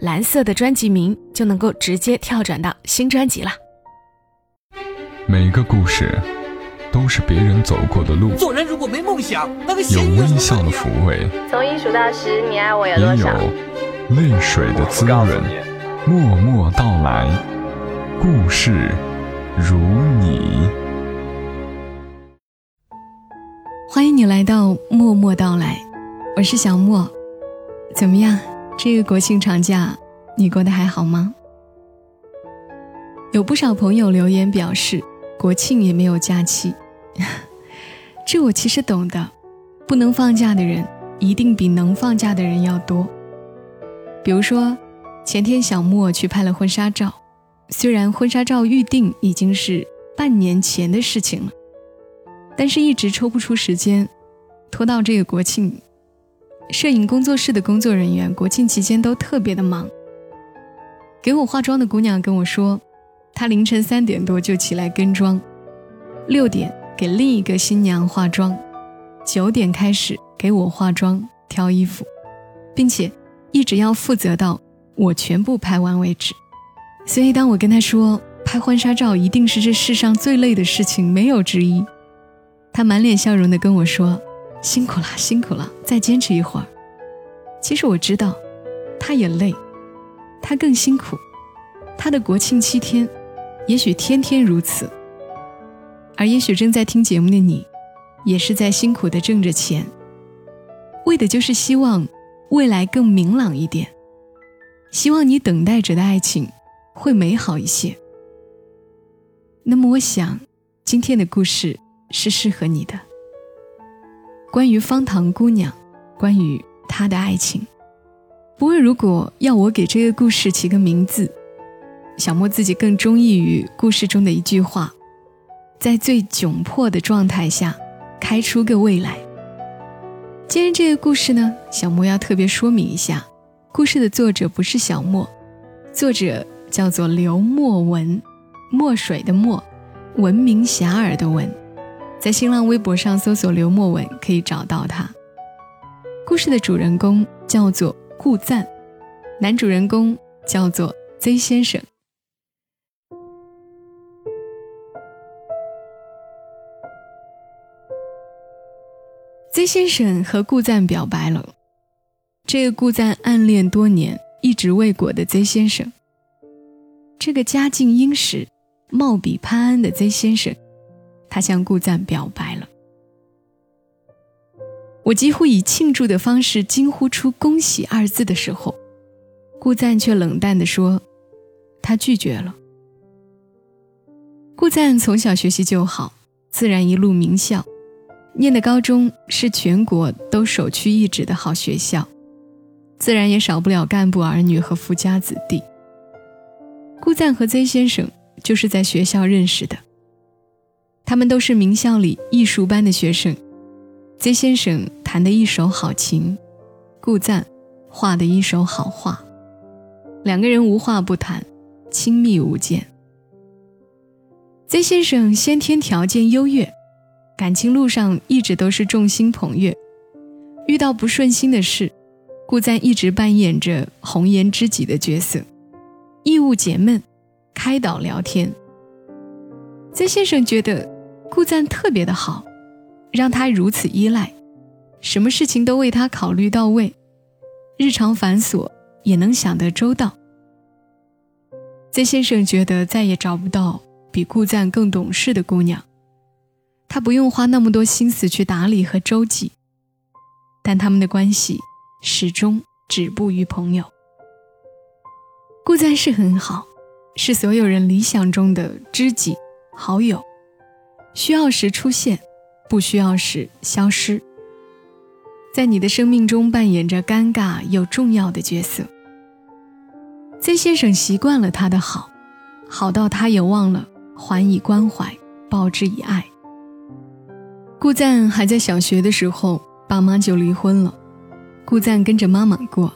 蓝色的专辑名就能够直接跳转到新专辑了。每个故事都是别人走过的路。做人如果没梦想，那个有微笑的抚慰，从一数到十，你爱我有多少？也有泪水的滋润。默默到来，故事如你。欢迎你来到默默到来，我是小莫，怎么样？这个国庆长假，你过得还好吗？有不少朋友留言表示，国庆也没有假期。这我其实懂的，不能放假的人一定比能放假的人要多。比如说，前天小莫去拍了婚纱照，虽然婚纱照预定已经是半年前的事情了，但是一直抽不出时间，拖到这个国庆。摄影工作室的工作人员国庆期间都特别的忙。给我化妆的姑娘跟我说，她凌晨三点多就起来跟妆，六点给另一个新娘化妆，九点开始给我化妆挑衣服，并且一直要负责到我全部拍完为止。所以当我跟她说拍婚纱照一定是这世上最累的事情，没有之一，她满脸笑容的跟我说。辛苦了，辛苦了，再坚持一会儿。其实我知道，他也累，他更辛苦。他的国庆七天，也许天天如此。而也许正在听节目的你，也是在辛苦的挣着钱，为的就是希望未来更明朗一点，希望你等待着的爱情会美好一些。那么，我想今天的故事是适合你的。关于方糖姑娘，关于她的爱情。不过，如果要我给这个故事起个名字，小莫自己更中意于故事中的一句话：“在最窘迫的状态下，开出个未来。”今天这个故事呢，小莫要特别说明一下，故事的作者不是小莫，作者叫做刘墨文，墨水的墨，闻名遐迩的闻。在新浪微博上搜索“刘墨文”可以找到他。故事的主人公叫做顾赞，男主人公叫做 Z 先生。Z 先生和顾赞表白了。这个顾赞暗恋多年、一直未果的 Z 先生，这个家境殷实、貌比潘安的 Z 先生。他向顾赞表白了，我几乎以庆祝的方式惊呼出“恭喜”二字的时候，顾赞却冷淡地说：“他拒绝了。”顾赞从小学习就好，自然一路名校，念的高中是全国都首屈一指的好学校，自然也少不了干部儿女和富家子弟。顾赞和 Z 先生就是在学校认识的。他们都是名校里艺术班的学生，Z 先生弹得一手好琴，顾赞画的一手好画，两个人无话不谈，亲密无间。Z 先生先天条件优越，感情路上一直都是众星捧月，遇到不顺心的事，顾赞一直扮演着红颜知己的角色，义务解闷，开导聊天。Z 先生觉得。顾赞特别的好，让他如此依赖，什么事情都为他考虑到位，日常繁琐也能想得周到。曾先生觉得再也找不到比顾赞更懂事的姑娘，他不用花那么多心思去打理和周济，但他们的关系始终止步于朋友。顾赞是很好，是所有人理想中的知己好友。需要时出现，不需要时消失，在你的生命中扮演着尴尬又重要的角色。曾先生习惯了他的好，好到他也忘了还以关怀，报之以爱。顾赞还在小学的时候，爸妈就离婚了，顾赞跟着妈妈过，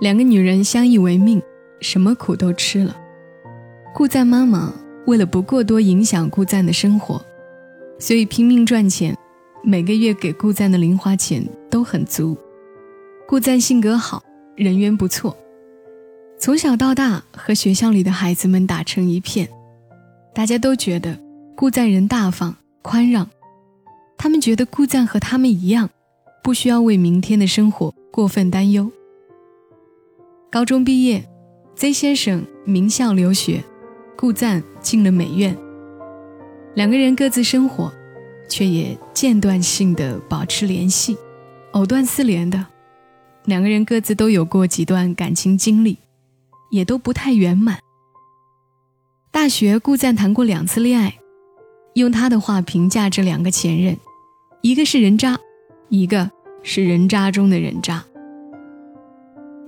两个女人相依为命，什么苦都吃了。顾赞妈妈为了不过多影响顾赞的生活，所以拼命赚钱，每个月给顾赞的零花钱都很足。顾赞性格好，人缘不错，从小到大和学校里的孩子们打成一片，大家都觉得顾赞人大方宽让，他们觉得顾赞和他们一样，不需要为明天的生活过分担忧。高中毕业，Z 先生名校留学。顾赞进了美院，两个人各自生活，却也间断性的保持联系，藕断丝连的。两个人各自都有过几段感情经历，也都不太圆满。大学，顾赞谈过两次恋爱，用他的话评价这两个前任，一个是人渣，一个是人渣中的人渣。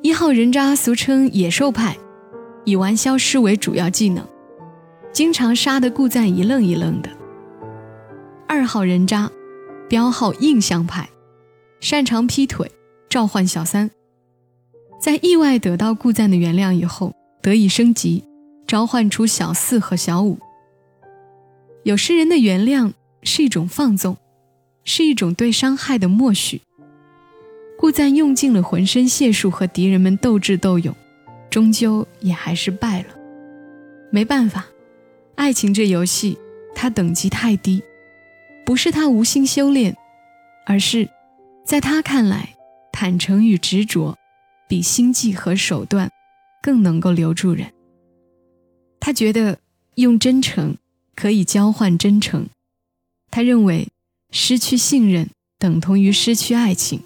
一号人渣俗称野兽派，以玩消失为主要技能。经常杀得顾赞一愣一愣的。二号人渣，标号印象派，擅长劈腿，召唤小三。在意外得到顾赞的原谅以后，得以升级，召唤出小四和小五。有些人的原谅是一种放纵，是一种对伤害的默许。顾赞用尽了浑身解数和敌人们斗智斗勇，终究也还是败了。没办法。爱情这游戏，它等级太低，不是他无心修炼，而是，在他看来，坦诚与执着，比心计和手段，更能够留住人。他觉得用真诚可以交换真诚，他认为失去信任等同于失去爱情。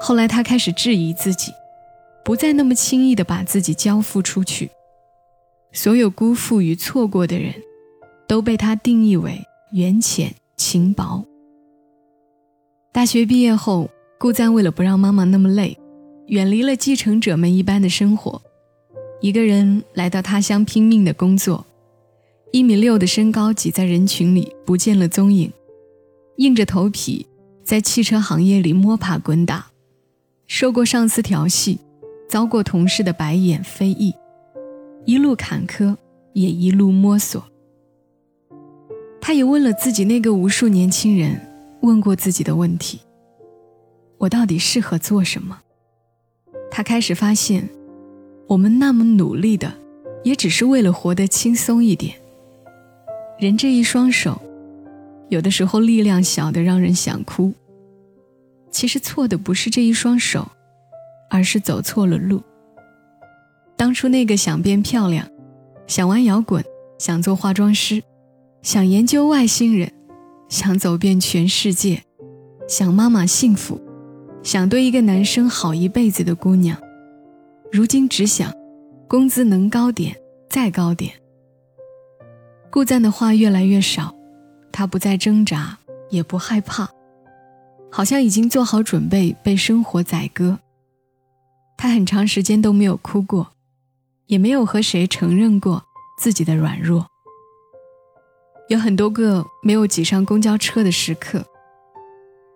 后来他开始质疑自己，不再那么轻易的把自己交付出去。所有辜负与错过的人，都被他定义为缘浅情薄。大学毕业后，顾赞为了不让妈妈那么累，远离了继承者们一般的生活，一个人来到他乡拼命的工作。一米六的身高挤在人群里不见了踪影，硬着头皮在汽车行业里摸爬滚打，受过上司调戏，遭过同事的白眼非议。一路坎坷，也一路摸索。他也问了自己那个无数年轻人问过自己的问题：我到底适合做什么？他开始发现，我们那么努力的，也只是为了活得轻松一点。人这一双手，有的时候力量小的让人想哭。其实错的不是这一双手，而是走错了路。当初那个想变漂亮、想玩摇滚、想做化妆师、想研究外星人、想走遍全世界、想妈妈幸福、想对一个男生好一辈子的姑娘，如今只想工资能高点再高点。顾赞的话越来越少，他不再挣扎，也不害怕，好像已经做好准备被生活宰割。他很长时间都没有哭过。也没有和谁承认过自己的软弱。有很多个没有挤上公交车的时刻，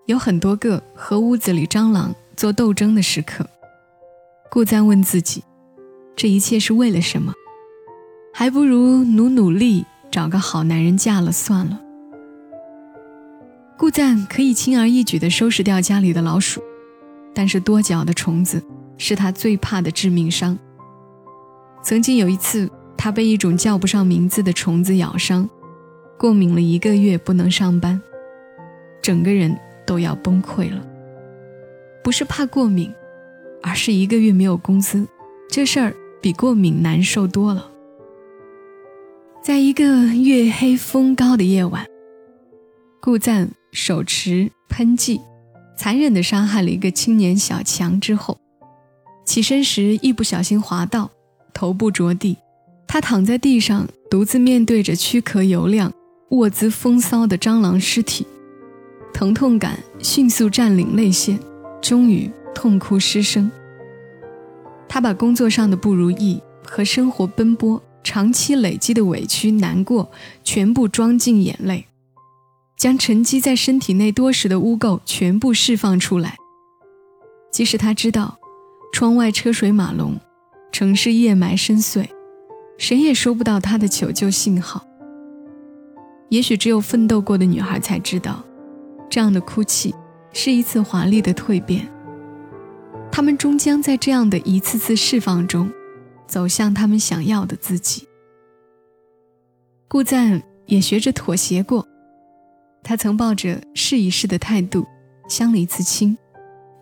有很多个和屋子里蟑螂做斗争的时刻。顾赞问自己：这一切是为了什么？还不如努努力找个好男人嫁了算了。顾赞可以轻而易举地收拾掉家里的老鼠，但是多脚的虫子是他最怕的致命伤。曾经有一次，他被一种叫不上名字的虫子咬伤，过敏了一个月，不能上班，整个人都要崩溃了。不是怕过敏，而是一个月没有工资，这事儿比过敏难受多了。在一个月黑风高的夜晚，顾赞手持喷剂，残忍地杀害了一个青年小强之后，起身时一不小心滑倒。头部着地，他躺在地上，独自面对着躯壳油亮、卧姿风骚的蟑螂尸体，疼痛感迅速占领泪腺，终于痛哭失声。他把工作上的不如意和生活奔波长期累积的委屈难过全部装进眼泪，将沉积在身体内多时的污垢全部释放出来。即使他知道，窗外车水马龙，城市夜霾深邃，谁也收不到他的求救信号。也许只有奋斗过的女孩才知道，这样的哭泣是一次华丽的蜕变。他们终将在这样的一次次释放中，走向他们想要的自己。顾赞也学着妥协过，他曾抱着试一试的态度相了一次亲，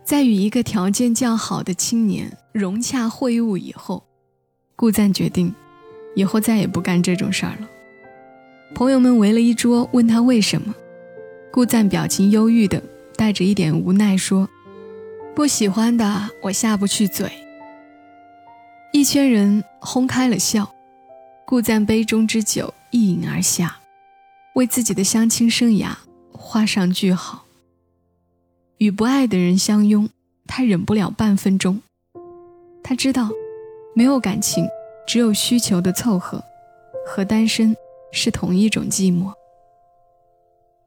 在与一个条件较好的青年融洽会晤以后，顾赞决定，以后再也不干这种事儿了。朋友们围了一桌，问他为什么，顾赞表情忧郁的，带着一点无奈说。不喜欢的，我下不去嘴。一圈人哄开了笑，顾赞杯中之酒一饮而下，为自己的相亲生涯画上句号。与不爱的人相拥，他忍不了半分钟。他知道，没有感情，只有需求的凑合，和单身是同一种寂寞。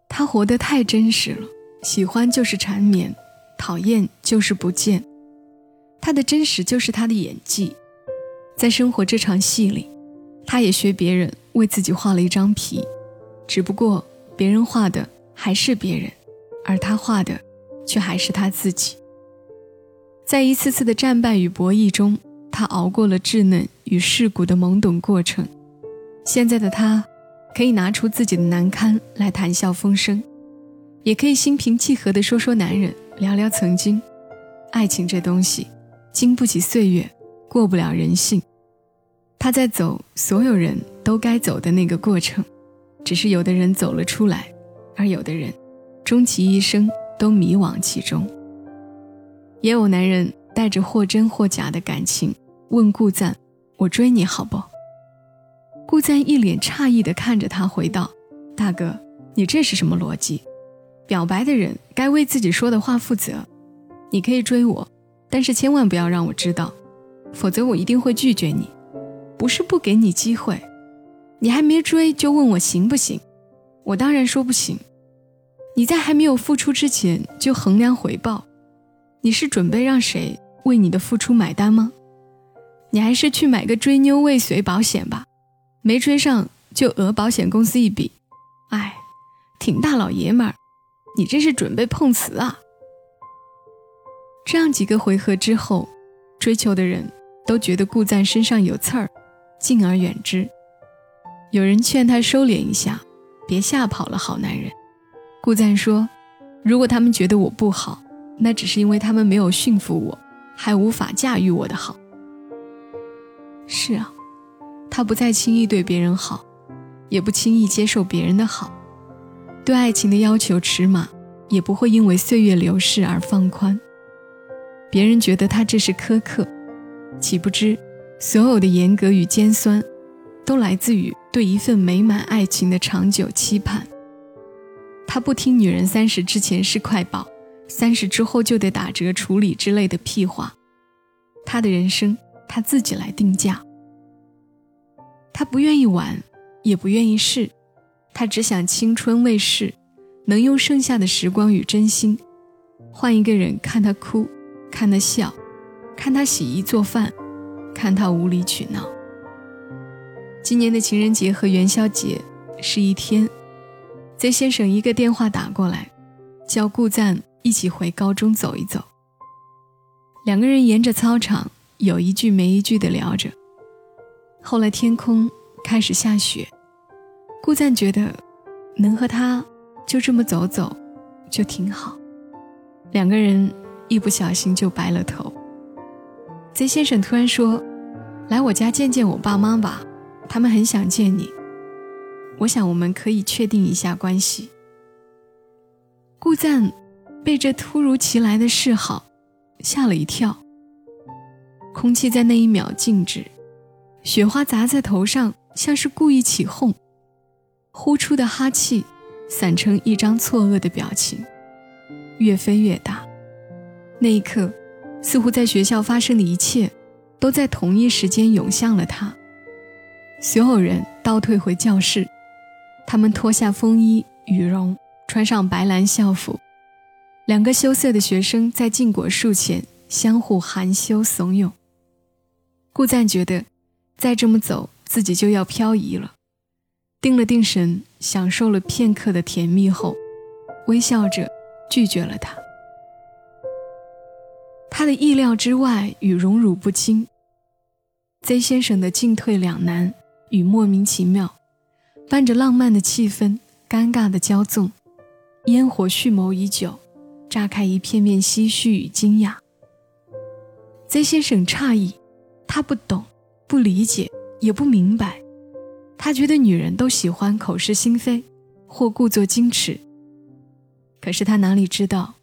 他活得太真实了，喜欢就是缠绵。讨厌就是不见，他的真实就是他的演技，在生活这场戏里，他也学别人为自己画了一张皮，只不过别人画的还是别人，而他画的却还是他自己。在一次次的战败与博弈中，他熬过了稚嫩与世故的懵懂过程。现在的他，可以拿出自己的难堪来谈笑风生，也可以心平气和地说说男人。聊聊曾经，爱情这东西，经不起岁月，过不了人性。他在走所有人都该走的那个过程，只是有的人走了出来，而有的人，终其一生都迷惘其中。也有男人带着或真或假的感情问顾赞：“我追你好不？”顾赞一脸诧异地看着他，回道：“大哥，你这是什么逻辑？”表白的人该为自己说的话负责。你可以追我，但是千万不要让我知道，否则我一定会拒绝你。不是不给你机会，你还没追就问我行不行？我当然说不行。你在还没有付出之前就衡量回报，你是准备让谁为你的付出买单吗？你还是去买个追妞未遂保险吧，没追上就讹保险公司一笔。哎，挺大老爷们儿。你这是准备碰瓷啊？这样几个回合之后，追求的人都觉得顾赞身上有刺儿，敬而远之。有人劝他收敛一下，别吓跑了好男人。顾赞说：“如果他们觉得我不好，那只是因为他们没有驯服我，还无法驾驭我的好。”是啊，他不再轻易对别人好，也不轻易接受别人的好。对爱情的要求尺码，也不会因为岁月流逝而放宽。别人觉得他这是苛刻，岂不知，所有的严格与尖酸，都来自于对一份美满爱情的长久期盼。他不听女人三十之前是快宝，三十之后就得打折处理之类的屁话。他的人生他自己来定价。他不愿意玩，也不愿意试。他只想青春未逝，能用剩下的时光与真心，换一个人看他哭，看他笑，看他洗衣做饭，看他无理取闹。今年的情人节和元宵节是一天，Z 先生一个电话打过来，叫顾赞一起回高中走一走。两个人沿着操场有一句没一句的聊着。后来天空开始下雪。顾赞觉得，能和他就这么走走，就挺好。两个人一不小心就白了头。Z 先生突然说：“来我家见见我爸妈吧，他们很想见你。我想我们可以确定一下关系。”顾赞被这突如其来的示好吓了一跳。空气在那一秒静止，雪花砸在头上，像是故意起哄。呼出的哈气，散成一张错愕的表情，越飞越大。那一刻，似乎在学校发生的一切，都在同一时间涌向了他。所有人倒退回教室，他们脱下风衣、羽绒，穿上白蓝校服。两个羞涩的学生在禁果树前相互含羞怂恿。顾赞觉得，再这么走，自己就要漂移了。定了定神，享受了片刻的甜蜜后，微笑着拒绝了他。他的意料之外与荣辱不惊，Z 先生的进退两难与莫名其妙，伴着浪漫的气氛，尴尬的骄纵，烟火蓄谋已久，炸开一片片唏嘘与惊讶。Z 先生诧异，他不懂，不理解，也不明白。他觉得女人都喜欢口是心非，或故作矜持。可是他哪里知道，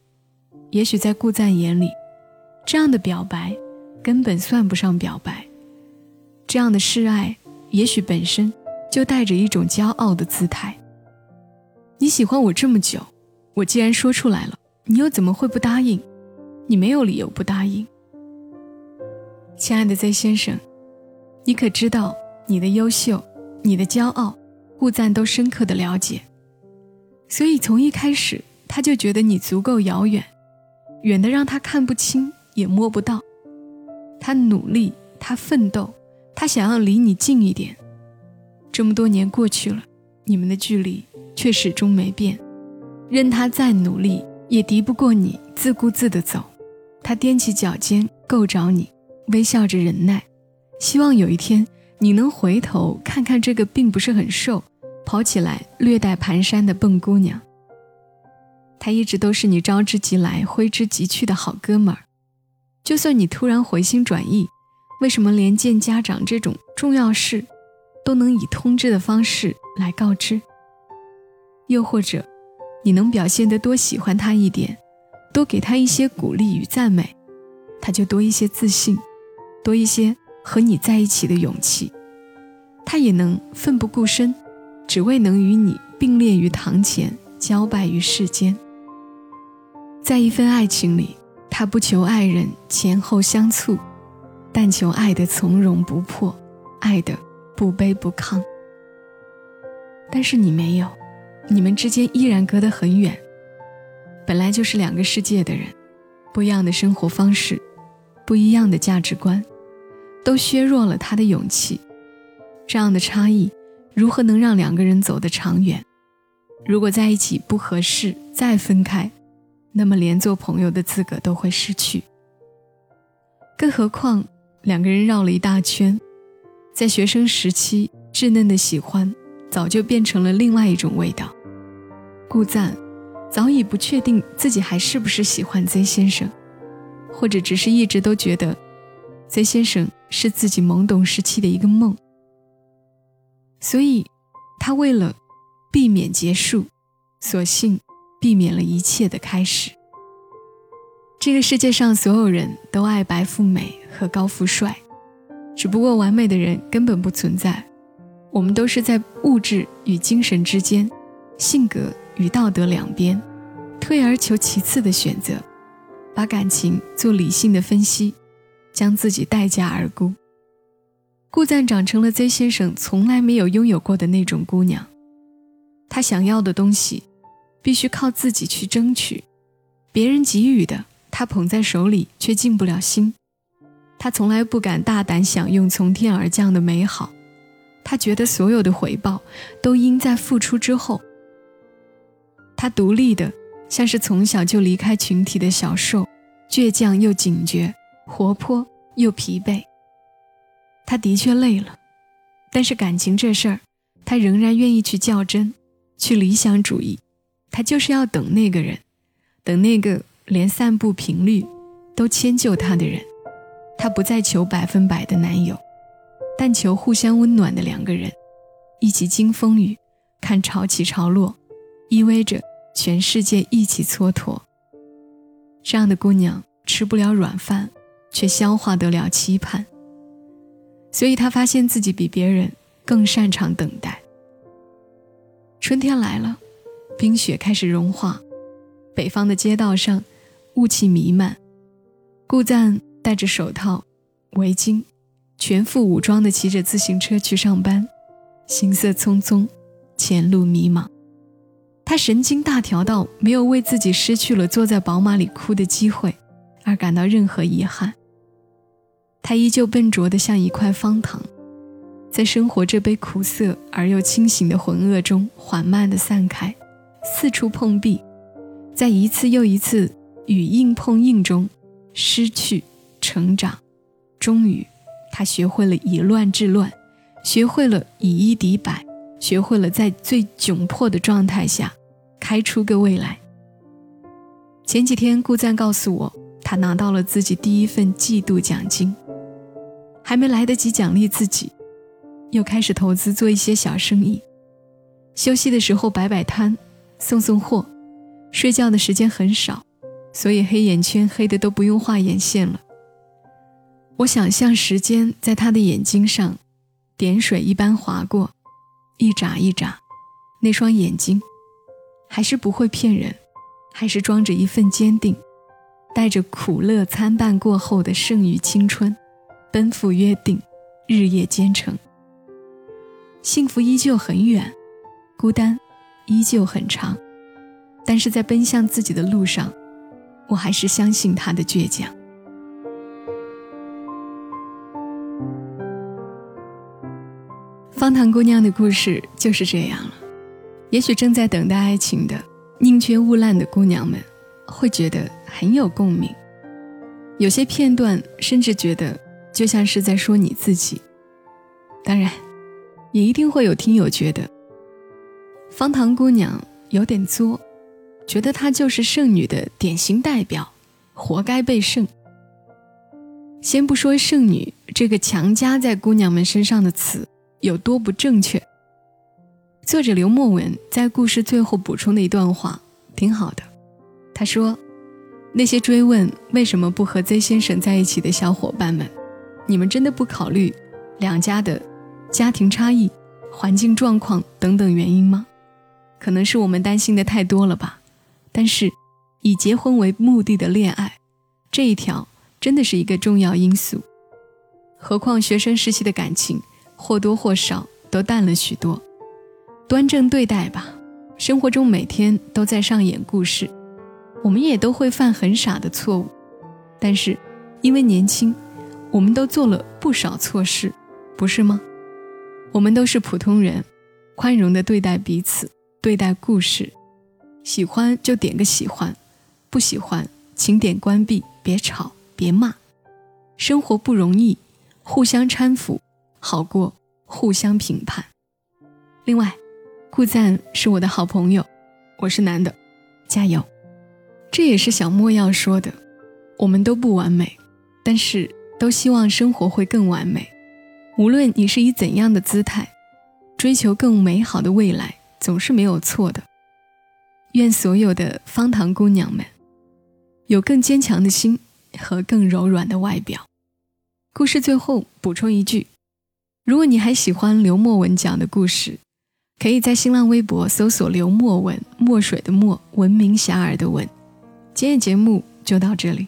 也许在顾赞眼里。这样的表白根本算不上表白，这样的示爱也许本身就带着一种骄傲的姿态。你喜欢我这么久，我既然说出来了，你又怎么会不答应？你没有理由不答应。亲爱的 Z 先生，你可知道你的优秀、你的骄傲，顾赞都深刻的了解，所以从一开始他就觉得你足够遥远，远的让他看不清。也摸不到，他努力，他奋斗，他想要离你近一点。这么多年过去了，你们的距离却始终没变。任他再努力，也敌不过你自顾自的走。他踮起脚尖够着你，微笑着忍耐，希望有一天你能回头看看这个并不是很瘦，跑起来略带蹒跚的笨姑娘。他一直都是你招之即来，挥之即去的好哥们儿。就算你突然回心转意，为什么连见家长这种重要事都能以通知的方式来告知？又或者，你能表现得多喜欢他一点，多给他一些鼓励与赞美，他就多一些自信，多一些和你在一起的勇气，他也能奋不顾身，只为能与你并列于堂前，交拜于世间。在一份爱情里。他不求爱人前后相簇，但求爱的从容不迫，爱的不卑不亢。但是你没有，你们之间依然隔得很远。本来就是两个世界的人，不一样的生活方式，不一样的价值观，都削弱了他的勇气。这样的差异，如何能让两个人走得长远？如果在一起不合适，再分开。那么，连做朋友的资格都会失去。更何况，两个人绕了一大圈，在学生时期稚嫩的喜欢，早就变成了另外一种味道。顾赞早已不确定自己还是不是喜欢 Z 先生，或者只是一直都觉得 Z 先生是自己懵懂时期的一个梦。所以，他为了避免结束，索性。避免了一切的开始。这个世界上所有人都爱白富美和高富帅，只不过完美的人根本不存在。我们都是在物质与精神之间，性格与道德两边，退而求其次的选择，把感情做理性的分析，将自己待价而沽。顾赞长成了 Z 先生从来没有拥有过的那种姑娘，他想要的东西。必须靠自己去争取，别人给予的，他捧在手里却进不了心。他从来不敢大胆享用从天而降的美好，他觉得所有的回报都应在付出之后。他独立的，像是从小就离开群体的小兽，倔强又警觉，活泼又疲惫。他的确累了，但是感情这事儿，他仍然愿意去较真，去理想主义。他就是要等那个人，等那个连散步频率都迁就他的人。他不再求百分百的男友，但求互相温暖的两个人，一起经风雨，看潮起潮落，依偎着全世界一起蹉跎。这样的姑娘吃不了软饭，却消化得了期盼。所以她发现自己比别人更擅长等待。春天来了。冰雪开始融化，北方的街道上雾气弥漫。顾赞戴着手套，围巾，全副武装的骑着自行车去上班，行色匆匆，前路迷茫。他神经大条到没有为自己失去了坐在宝马里哭的机会而感到任何遗憾。他依旧笨拙的像一块方糖，在生活这杯苦涩而又清醒的浑噩中缓慢的散开，四处碰壁，在一次又一次与硬碰硬中失去成长。终于，他学会了以乱治乱，学会了以一敌百。学会了在最窘迫的状态下，开出个未来。前几天顾赞告诉我，他拿到了自己第一份季度奖金，还没来得及奖励自己，又开始投资做一些小生意。休息的时候摆摆摊，送送货。睡觉的时间很少，所以黑眼圈黑的都不用画眼线了。我想象时间在他的眼睛上，点水一般划过。一眨一眨，那双眼睛还是不会骗人，还是装着一份坚定，带着苦乐参半过后的剩余青春，奔赴约定，日夜兼程。幸福依旧很远，孤单依旧很长，但是在奔向自己的路上，我还是相信他的倔强。方糖姑娘的故事就是这样了。也许正在等待爱情的宁缺毋滥的姑娘们，会觉得很有共鸣。有些片段甚至觉得就像是在说你自己。当然，也一定会有听友觉得方糖姑娘有点作，觉得她就是剩女的典型代表，活该被剩。先不说剩女这个强加在姑娘们身上的词。有多不正确？作者刘墨文在故事最后补充的一段话挺好的。他说：“那些追问为什么不和 Z 先生在一起的小伙伴们，你们真的不考虑两家的家庭差异、环境状况等等原因吗？可能是我们担心的太多了吧。但是，以结婚为目的的恋爱，这一条真的是一个重要因素。何况学生时期的感情。”或多或少都淡了许多，端正对待吧。生活中每天都在上演故事，我们也都会犯很傻的错误，但是因为年轻，我们都做了不少错事，不是吗？我们都是普通人，宽容的对待彼此，对待故事。喜欢就点个喜欢，不喜欢请点关闭，别吵，别骂。生活不容易，互相搀扶。好过互相评判。另外，顾赞是我的好朋友，我是男的，加油！这也是小莫要说的。我们都不完美，但是都希望生活会更完美。无论你是以怎样的姿态，追求更美好的未来，总是没有错的。愿所有的方糖姑娘们，有更坚强的心和更柔软的外表。故事最后补充一句。如果你还喜欢刘墨文讲的故事，可以在新浪微博搜索“刘墨文”，墨水的墨，闻名遐迩的文。今天节目就到这里，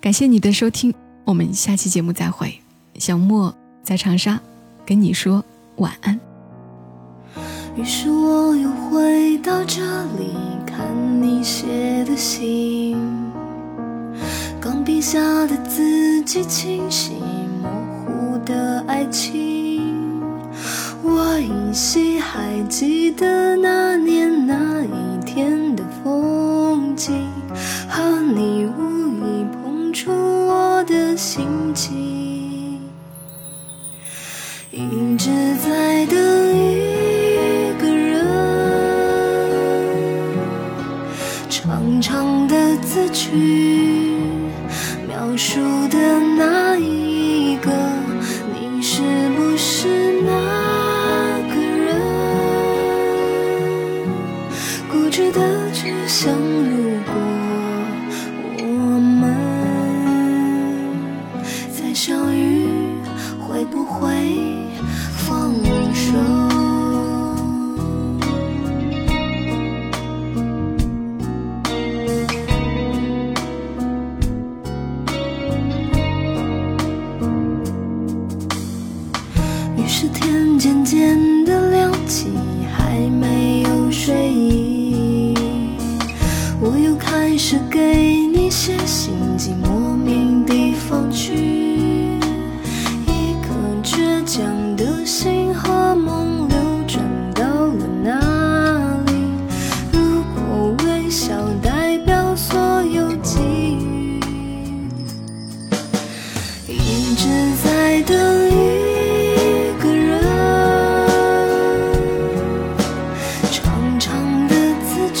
感谢你的收听，我们下期节目再会。小莫在长沙，跟你说晚安。于是我又回到这里，看你写的信，钢笔下的字迹清晰，模糊的爱情。我依稀还记得那年那一天的风景，和你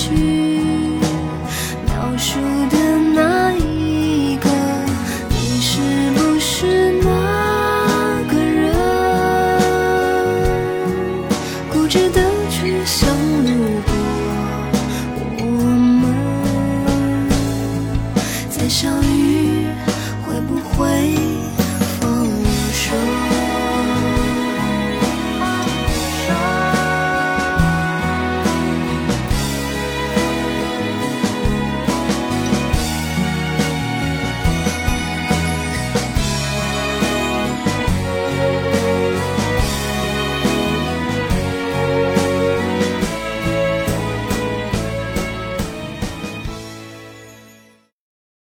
去。